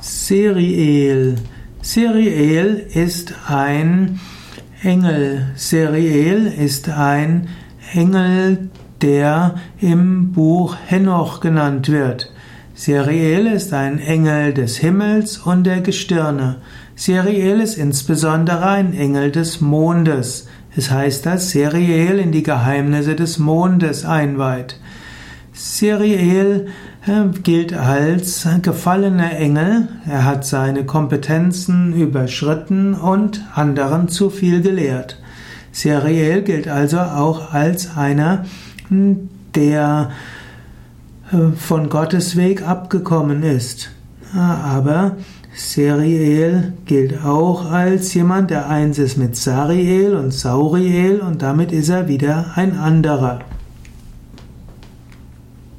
Seriel. Seriel ist ein Engel. Seriel ist ein Engel, der im Buch Henoch genannt wird. Seriel ist ein Engel des Himmels und der Gestirne. Seriel ist insbesondere ein Engel des Mondes. Es heißt, dass Seriel in die Geheimnisse des Mondes einweiht. Seriel äh, gilt als gefallener Engel. Er hat seine Kompetenzen überschritten und anderen zu viel gelehrt. Seriel gilt also auch als einer, der äh, von Gottes Weg abgekommen ist. Aber Seriel gilt auch als jemand, der eins ist mit Sariel und Sauriel und damit ist er wieder ein anderer.